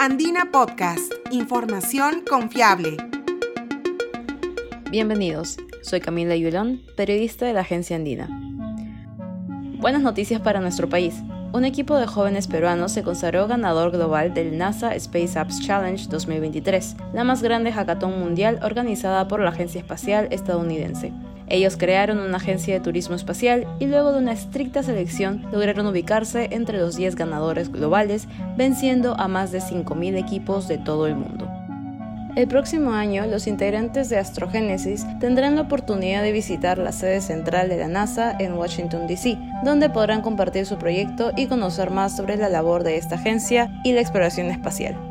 Andina Podcast, información confiable. Bienvenidos, soy Camila Yulón, periodista de la agencia Andina. Buenas noticias para nuestro país. Un equipo de jóvenes peruanos se consagró ganador global del NASA Space Apps Challenge 2023, la más grande hackathon mundial organizada por la Agencia Espacial Estadounidense. Ellos crearon una agencia de turismo espacial y luego de una estricta selección lograron ubicarse entre los 10 ganadores globales, venciendo a más de 5.000 equipos de todo el mundo. El próximo año, los integrantes de Astrogénesis tendrán la oportunidad de visitar la sede central de la NASA en Washington, D.C., donde podrán compartir su proyecto y conocer más sobre la labor de esta agencia y la exploración espacial.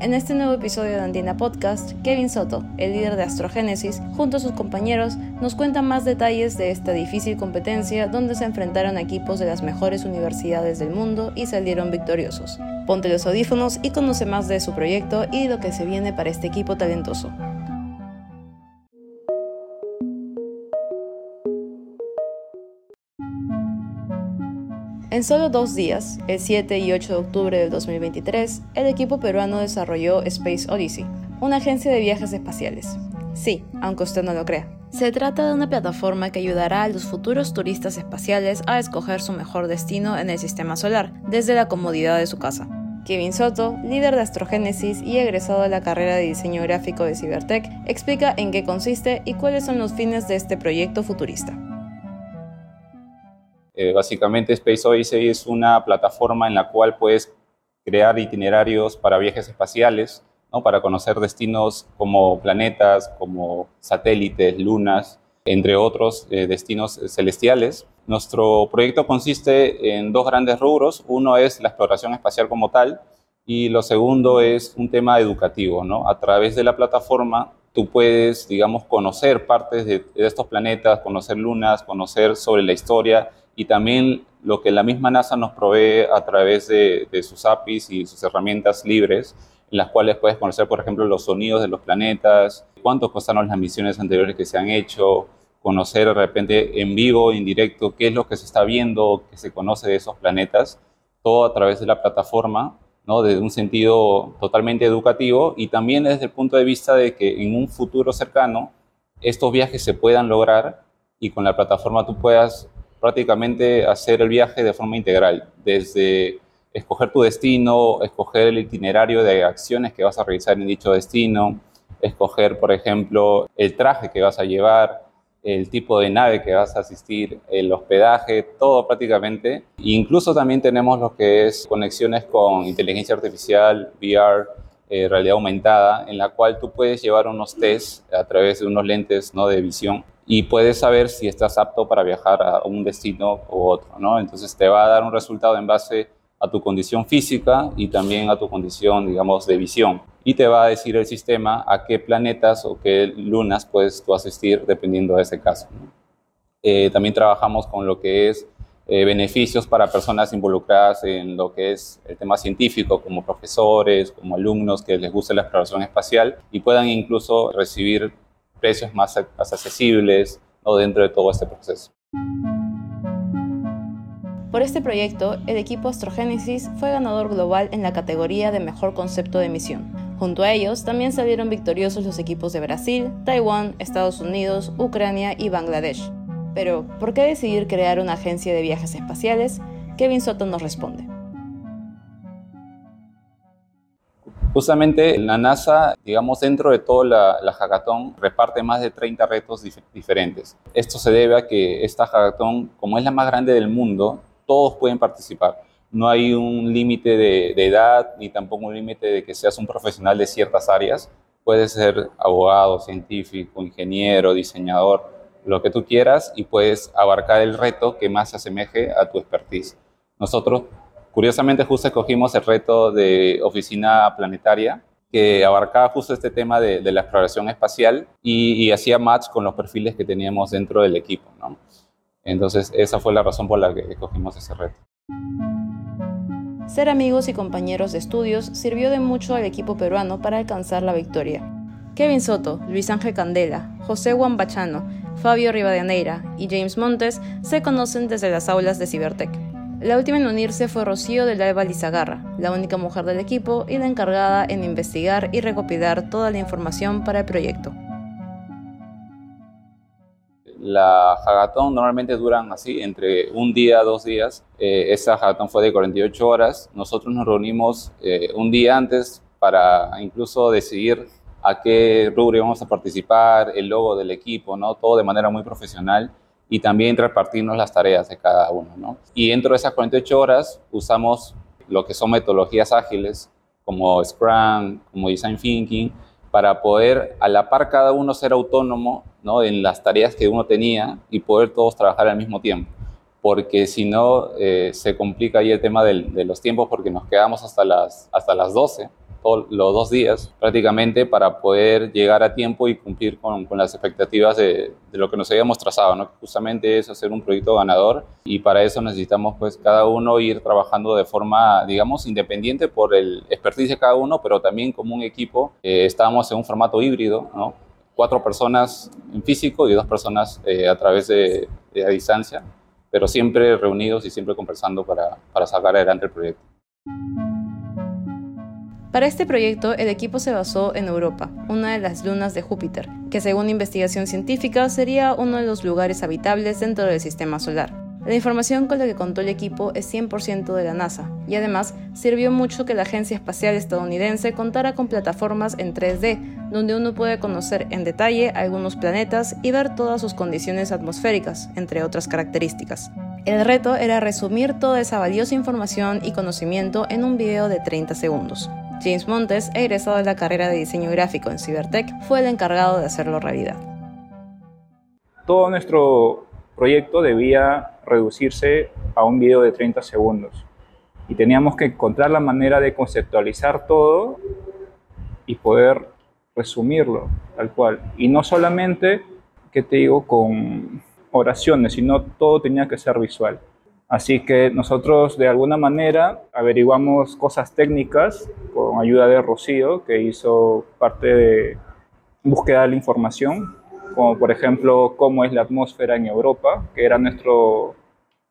En este nuevo episodio de Andina Podcast, Kevin Soto, el líder de Astrogénesis, junto a sus compañeros, nos cuenta más detalles de esta difícil competencia donde se enfrentaron equipos de las mejores universidades del mundo y salieron victoriosos. Ponte los audífonos y conoce más de su proyecto y lo que se viene para este equipo talentoso. En solo dos días, el 7 y 8 de octubre del 2023, el equipo peruano desarrolló Space Odyssey, una agencia de viajes espaciales. Sí, aunque usted no lo crea. Se trata de una plataforma que ayudará a los futuros turistas espaciales a escoger su mejor destino en el sistema solar, desde la comodidad de su casa. Kevin Soto, líder de Astrogénesis y egresado de la carrera de diseño gráfico de Cybertech, explica en qué consiste y cuáles son los fines de este proyecto futurista. Eh, básicamente Space Odyssey es una plataforma en la cual puedes crear itinerarios para viajes espaciales, ¿no? para conocer destinos como planetas, como satélites, lunas, entre otros eh, destinos celestiales. Nuestro proyecto consiste en dos grandes rubros. Uno es la exploración espacial como tal y lo segundo es un tema educativo. ¿no? A través de la plataforma tú puedes, digamos, conocer partes de, de estos planetas, conocer lunas, conocer sobre la historia y también lo que la misma NASA nos provee a través de, sus APIs y sus herramientas libres, en las cuales puedes conocer, por ejemplo, los sonidos de los planetas, cuánto costaron las misiones anteriores que se han hecho, conocer de repente en vivo, en directo, qué es lo que se está viendo, qué se conoce de esos planetas, todo a través de la plataforma, ¿no? desde un sentido totalmente educativo y también desde el punto de vista de que en un futuro cercano estos viajes se puedan lograr y con la plataforma tú puedas prácticamente hacer el viaje de forma integral, desde escoger tu destino, escoger el itinerario de acciones que vas a realizar en dicho destino, escoger, por ejemplo, el traje que vas a llevar, el tipo de nave que vas a asistir, el hospedaje, todo prácticamente. incluso también tenemos lo que es conexiones con inteligencia artificial, VR, eh, realidad aumentada, en la cual tú puedes llevar unos tests a través de unos lentes ¿no? de visión y puedes saber si estás apto para viajar a un destino u otro, ¿no? Entonces te va a dar un resultado en base a tu condición física y también a tu condición, digamos, de visión. Y te va a decir el sistema a qué planetas o qué lunas puedes tú asistir dependiendo de ese caso. Eh, también trabajamos con lo que es eh, beneficios para personas involucradas en lo que es el tema científico, como profesores, como alumnos que les guste la exploración espacial y puedan incluso recibir precios más, accesibles ¿no? dentro de todo este proceso. Por este proyecto, el equipo Astrogénesis fue ganador global en la categoría de Mejor Concepto de Misión. Junto a ellos también salieron victoriosos los equipos de Brasil, Taiwán, Estados Unidos, Ucrania y Bangladesh. Pero, ¿por qué decidir crear una agencia de viajes espaciales? Kevin Soto nos responde. Justamente la NASA, digamos, dentro de toda la, la hackathon, reparte más de 30 retos diferentes. Esto se debe a que esta hackathon, como es la más grande del mundo, todos pueden participar. No hay un límite de, de, edad ni tampoco un límite de que seas un profesional de ciertas áreas. Puedes ser abogado, científico, ingeniero, diseñador, lo que tú quieras y puedes abarcar el reto que más se asemeje a tu expertise. Nosotros Curiosamente, justo escogimos el reto de oficina planetaria, que abarcaba justo este tema de, la exploración espacial y, hacía match con los perfiles que teníamos dentro del equipo. Entonces, esa fue la razón por la que escogimos ese reto. Ser amigos y compañeros de estudios sirvió de mucho al equipo peruano para alcanzar la victoria. Kevin Soto, Luis Ángel Candela, José Bachano, Fabio Rivadeneira y James Montes se conocen desde las aulas de Cibertech La última en unirse fue Rocío del Alba Lizagarra, la única mujer del equipo y la encargada en investigar y recopilar toda la información para el proyecto. La hackathon normalmente duran así, entre un día, dos días. Eh, esa hackathon fue de 48 horas. Nosotros nos reunimos eh, un día antes para incluso decidir a qué rubro íbamos a participar, el logo del equipo, ¿no? Todo de manera muy profesional y también repartirnos las tareas de cada uno, ¿no? Y dentro de esas 48 horas usamos lo que son metodologías ágiles como Scrum, como Design Thinking, para poder a la par cada uno ser autónomo ¿no? en las tareas que uno tenía y poder todos trabajar al mismo tiempo. Porque si no, eh, se complica ahí el tema de los tiempos porque nos quedamos hasta las, hasta las 12 los dos días prácticamente para poder llegar a tiempo y cumplir con, con las expectativas de, de, lo que nos habíamos trazado, ¿no? justamente es hacer un proyecto ganador y para eso necesitamos pues cada uno ir trabajando de forma, digamos, independiente por el expertise de cada uno, pero también como un equipo. Eh, estábamos en un formato híbrido, ¿no? cuatro personas en físico y dos personas eh, a través de, de, a distancia, pero siempre reunidos y siempre conversando para, para sacar adelante el proyecto. Para este proyecto, el equipo se basó en Europa, una de las lunas de Júpiter, que según investigación científica sería uno de los lugares habitables dentro del sistema solar. La información con la que contó el equipo es 100% de la NASA y además sirvió mucho que la Agencia Espacial Estadounidense contara con plataformas en 3D, donde uno puede conocer en detalle algunos planetas y ver todas sus condiciones atmosféricas, entre otras características. El reto era resumir toda esa valiosa información y conocimiento en un video de 30 segundos. James Montes, egresado de la carrera de diseño gráfico en Cybertech, fue el encargado de hacerlo realidad. Todo nuestro proyecto debía reducirse a un video de 30 segundos y teníamos que encontrar la manera de conceptualizar todo y poder resumirlo tal cual. Y no solamente, que te digo, con oraciones, sino todo tenía que ser visual. Así que nosotros de alguna manera averiguamos cosas técnicas con ayuda de Rocío, que hizo parte de búsqueda de la información, como por ejemplo cómo es la atmósfera en Europa, que era nuestro,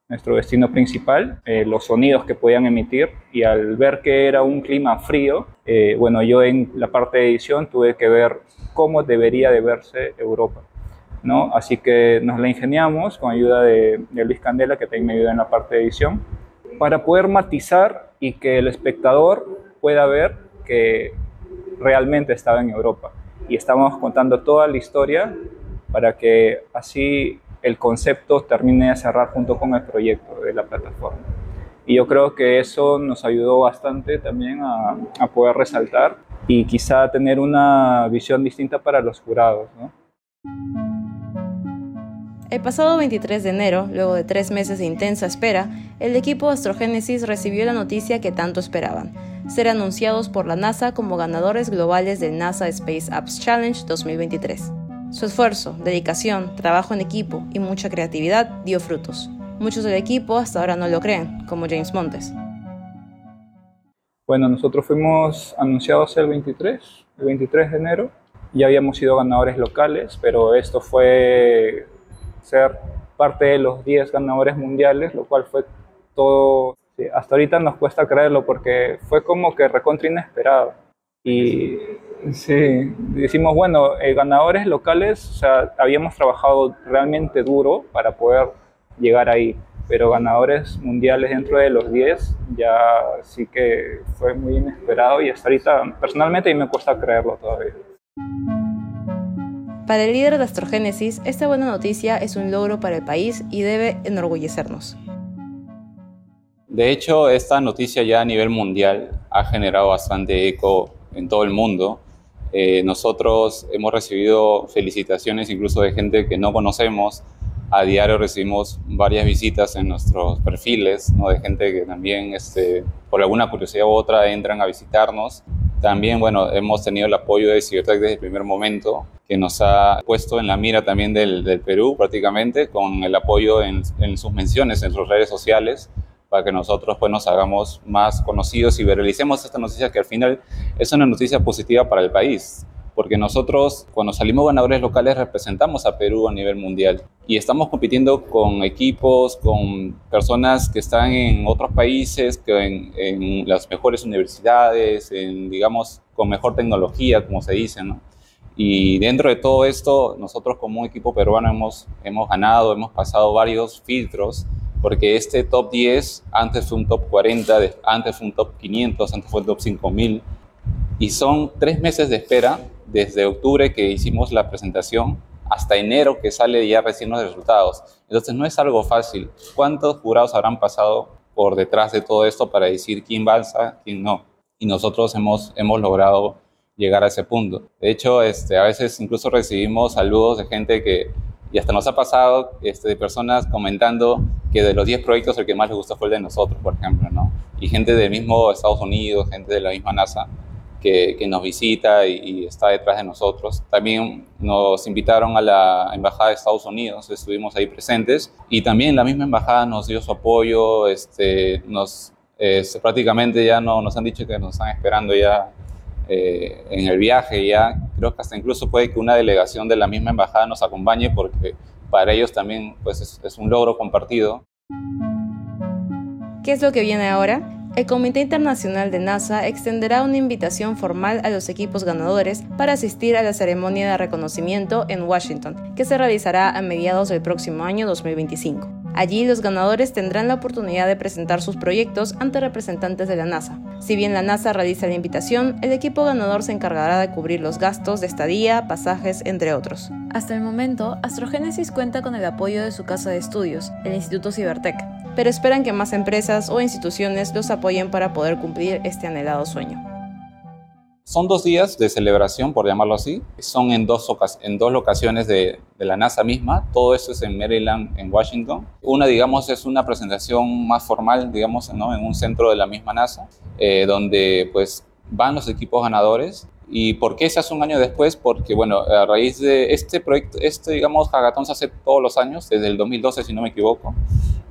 nuestro destino principal, eh, los sonidos que podían emitir, y al ver que era un clima frío, eh, bueno, yo en la parte de edición tuve que ver cómo debería de verse Europa. ¿No? Así que nos la ingeniamos con ayuda de, Luis Candela, que también me ayuda en la parte de edición, para poder matizar y que el espectador pueda ver que realmente estaba en Europa. Y estamos contando toda la historia para que así el concepto termine de cerrar junto con el proyecto de la plataforma. Y yo creo que eso nos ayudó bastante también a, a poder resaltar y quizá tener una visión distinta para los jurados. ¿no? El pasado 23 de enero, luego de tres meses de intensa espera, el equipo Astrogénesis recibió la noticia que tanto esperaban, ser anunciados por la NASA como ganadores globales del NASA Space Apps Challenge 2023. Su esfuerzo, dedicación, trabajo en equipo y mucha creatividad dio frutos. Muchos del equipo hasta ahora no lo creen, como James Montes. Bueno, nosotros fuimos anunciados el 23, el 23 de enero. Ya habíamos sido ganadores locales, pero esto fue ser parte de los 10 ganadores mundiales, lo cual fue todo, hasta ahorita nos cuesta creerlo porque fue como que recontra inesperado. Y sí, decimos, bueno, eh, ganadores locales, o sea, habíamos trabajado realmente duro para poder llegar ahí, pero ganadores mundiales dentro de los 10 ya sí que fue muy inesperado y hasta ahorita personalmente me cuesta creerlo todavía. Para el líder de Astrogénesis, esta buena noticia es un logro para el país y debe enorgullecernos. De hecho, esta noticia ya a nivel mundial ha generado bastante eco en todo el mundo. Eh, nosotros hemos recibido felicitaciones incluso de gente que no conocemos. A diario recibimos varias visitas en nuestros perfiles, ¿no? de gente que también este, por alguna curiosidad u otra entran a visitarnos. También, bueno, hemos tenido el apoyo de Cibertech desde el primer momento que nos ha puesto en la mira también del, Perú prácticamente, con el apoyo en, sus menciones en sus redes sociales, para que nosotros pues, nos hagamos más conocidos y veralicemos esta noticia que al final es una noticia positiva para el país, porque nosotros cuando salimos ganadores locales representamos a Perú a nivel mundial y estamos compitiendo con equipos, con personas que están en otros países, que en, las mejores universidades, digamos, con mejor tecnología, como se dice, ¿no? Y dentro de todo esto, nosotros como equipo peruano hemos, hemos ganado, hemos pasado varios filtros, porque este top 10 antes fue un top 40, antes fue un top 500, antes fue un top 5000, y son tres meses de espera desde octubre que hicimos la presentación hasta enero que sale ya recién los resultados. Entonces no es algo fácil. ¿Cuántos jurados habrán pasado por detrás de todo esto para decir quién avanza, quién no? Y nosotros hemos, hemos logrado llegar a ese punto. De hecho, este, a veces incluso recibimos saludos de gente que, y hasta nos ha pasado, este, de personas comentando que de los 10 proyectos el que más les gustó fue el de nosotros, por ejemplo, ¿no? Y gente del mismo Estados Unidos, gente de la misma NASA, que, que nos visita y, y, está detrás de nosotros. También nos invitaron a la Embajada de Estados Unidos, estuvimos ahí presentes, y también la misma embajada nos dio su apoyo, este, nos, este, prácticamente ya no, nos han dicho que nos están esperando ya eh, en el viaje ya creo que hasta incluso puede que una delegación de la misma embajada nos acompañe porque para ellos también pues es, es un logro compartido. ¿Qué es lo que viene ahora? El Comité Internacional de NASA extenderá una invitación formal a los equipos ganadores para asistir a la ceremonia de reconocimiento en Washington, que se realizará a mediados del próximo año 2025. Allí los ganadores tendrán la oportunidad de presentar sus proyectos ante representantes de la NASA. Si bien la NASA realiza la invitación, el equipo ganador se encargará de cubrir los gastos de estadía, pasajes, entre otros. Hasta el momento, Astrogénesis cuenta con el apoyo de su casa de estudios, el Instituto Cibertech, pero esperan que más empresas o instituciones los apoyen para poder cumplir este anhelado sueño. Son dos días de celebración, por llamarlo así. Son en dos, en locaciones de, la NASA misma. Todo eso es en Maryland, en Washington. Una, digamos, es una presentación más formal, digamos, en un centro de la misma NASA, eh, donde pues van los equipos ganadores. ¿Y por qué se hace un año después? Porque, bueno, a raíz de este proyecto, este, digamos, hackathon se hace todos los años, desde el 2012, si no me equivoco.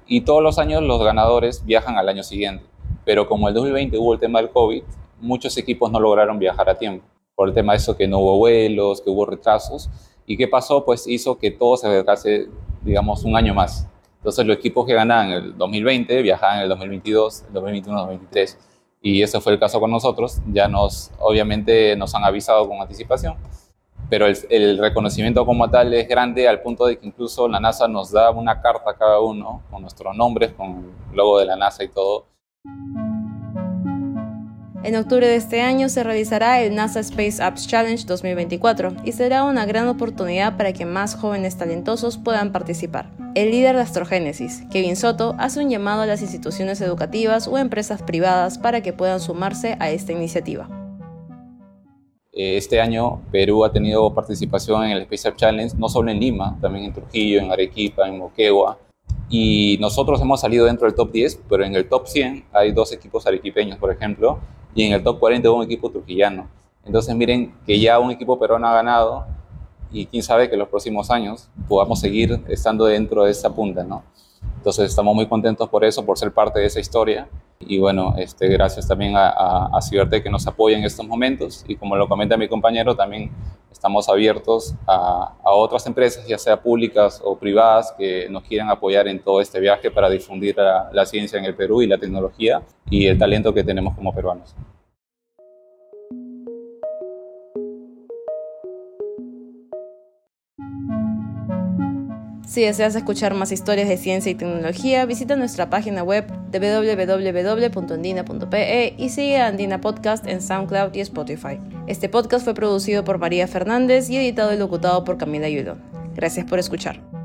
Y todos los años los ganadores viajan al año siguiente. Pero como el 2020 hubo el tema del COVID, muchos equipos no lograron viajar a tiempo, por el tema de eso que no hubo vuelos, que hubo retrasos. ¿Y qué pasó? Pues hizo que todo se retrase, digamos, un año más. Entonces los equipos que ganaban en el 2020 viajaban en el 2022, el 2021, 2023. Y ese fue el caso con nosotros. Ya nos, obviamente, nos han avisado con anticipación. Pero el, el reconocimiento como tal es grande al punto de que incluso la NASA nos da una carta a cada uno con nuestros nombres, con el logo de la NASA y todo. En octubre de este año se realizará el NASA Space Apps Challenge 2024 y será una gran oportunidad para que más jóvenes talentosos puedan participar. El líder de Astrogénesis, Kevin Soto, hace un llamado a las instituciones educativas o empresas privadas para que puedan sumarse a esta iniciativa. Este año Perú ha tenido participación en el Space Apps Challenge, no solo en Lima, también en Trujillo, en Arequipa, en Moquegua, y nosotros hemos salido dentro del top 10, pero en el top 100 hay dos equipos arequipeños, por ejemplo, y en el top 40 un equipo trujillano. Entonces miren que ya un equipo peruano ha ganado y quién sabe que en los próximos años podamos seguir estando dentro de esa punta, ¿no? Entonces estamos muy contentos por eso, por ser parte de esa historia. Y bueno, este, gracias también a, a, a Ciberte que nos apoya en estos momentos. Y como lo comenta mi compañero, también estamos abiertos a, a, otras empresas, ya sea públicas o privadas, que nos quieran apoyar en todo este viaje para difundir la, la ciencia en el Perú y la tecnología y el talento que tenemos como peruanos. Si deseas escuchar más historias de ciencia y tecnología, visita nuestra página web www.andina.pe y sigue a Andina Podcast en SoundCloud y Spotify. Este podcast fue producido por María Fernández y editado y locutado por Camila Yulón. Gracias por escuchar.